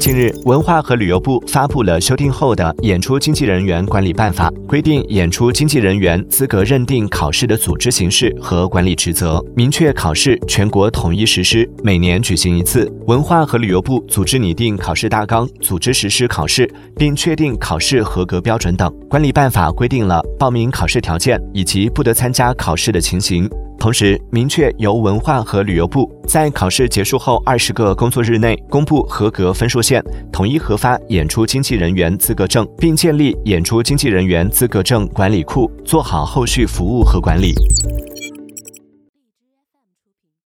近日，文化和旅游部发布了修订后的《演出经纪人员管理办法》，规定演出经纪人员资格认定考试的组织形式和管理职责，明确考试全国统一实施，每年举行一次。文化和旅游部组织拟定考试大纲，组织实施考试，并确定考试合格标准等。管理办法规定了报名考试条件以及不得参加考试的情形。同时，明确由文化和旅游部在考试结束后二十个工作日内公布合格分数线，统一核发演出经纪人员资格证，并建立演出经纪人员资格证管理库，做好后续服务和管理。